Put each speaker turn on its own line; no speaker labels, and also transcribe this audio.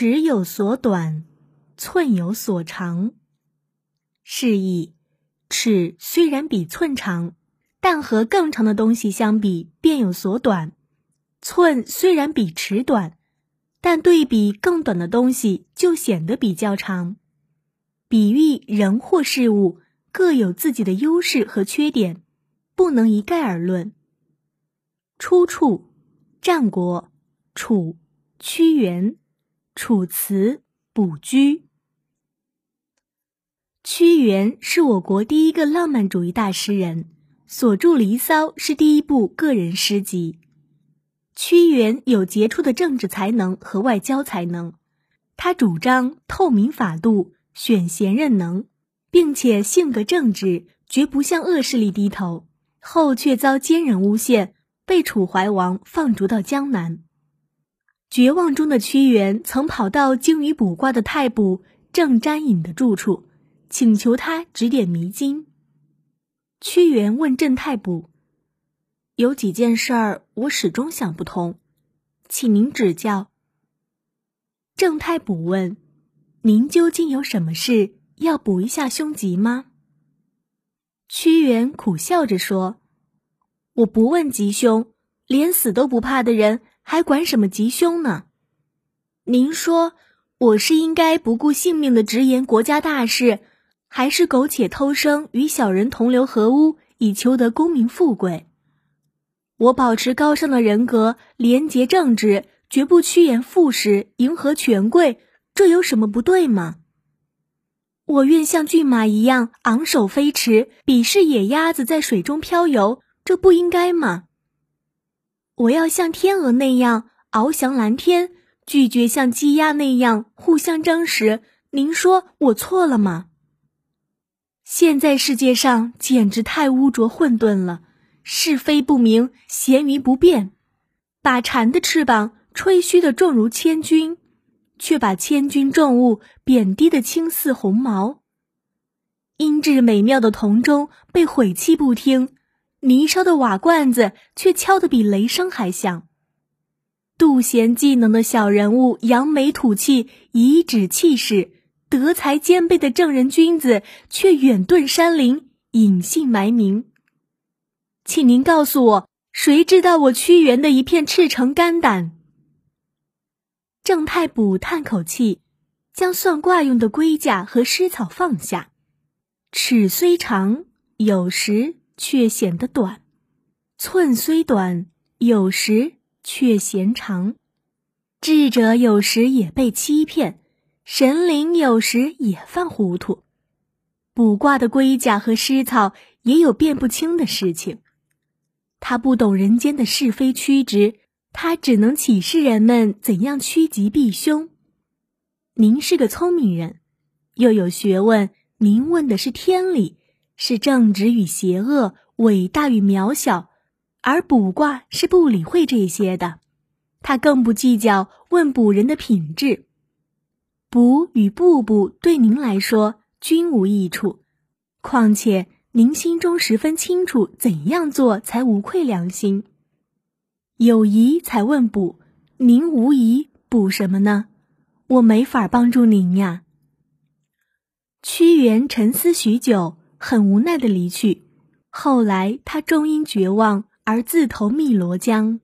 尺有所短，寸有所长。示意，尺虽然比寸长，但和更长的东西相比，便有所短；寸虽然比尺短，但对比更短的东西，就显得比较长。比喻人或事物各有自己的优势和缺点，不能一概而论。出处：战国楚屈原《楚辞·卜居》。屈原是我国第一个浪漫主义大诗人，所著《离骚》是第一部个人诗集。屈原有杰出的政治才能和外交才能，他主张透明法度。选贤任能，并且性格正直，绝不向恶势力低头。后却遭奸人诬陷，被楚怀王放逐到江南。绝望中的屈原曾跑到精于卜卦的太卜郑詹隐的住处，请求他指点迷津。屈原问郑太卜：“有几件事儿我始终想不通，请您指教。”郑太卜问。您究竟有什么事要补一下凶吉吗？屈原苦笑着说：“我不问吉凶，连死都不怕的人还管什么吉凶呢？您说我是应该不顾性命的直言国家大事，还是苟且偷生与小人同流合污以求得功名富贵？我保持高尚的人格，廉洁正直，绝不趋炎附势，迎合权贵。”这有什么不对吗？我愿像骏马一样昂首飞驰，鄙视野鸭子在水中漂游，这不应该吗？我要像天鹅那样翱翔蓝天，拒绝像鸡鸭那样互相争食。您说我错了吗？现在世界上简直太污浊混沌了，是非不明，咸鱼不变，把蝉的翅膀吹嘘的重如千钧。却把千钧重物贬低的轻似鸿毛，音质美妙的铜钟被毁弃不听，泥烧的瓦罐子却敲得比雷声还响。妒贤技能的小人物扬眉吐气，颐指气使，德才兼备的正人君子却远遁山林，隐姓埋名。请您告诉我，谁知道我屈原的一片赤诚肝胆？郑太卜叹口气，将算卦用的龟甲和尸草放下。尺虽长，有时却显得短；寸虽短，有时却嫌长。智者有时也被欺骗，神灵有时也犯糊涂。卜卦的龟甲和尸草也有辨不清的事情。他不懂人间的是非曲直。他只能启示人们怎样趋吉避凶。您是个聪明人，又有学问。您问的是天理，是正直与邪恶，伟大与渺小，而卜卦是不理会这些的。他更不计较问卜人的品质。卜与不卜对您来说均无益处。况且您心中十分清楚怎样做才无愧良心。有疑才问卜，您无疑卜什么呢？我没法帮助您呀。屈原沉思许久，很无奈的离去。后来他终因绝望而自投汨罗江。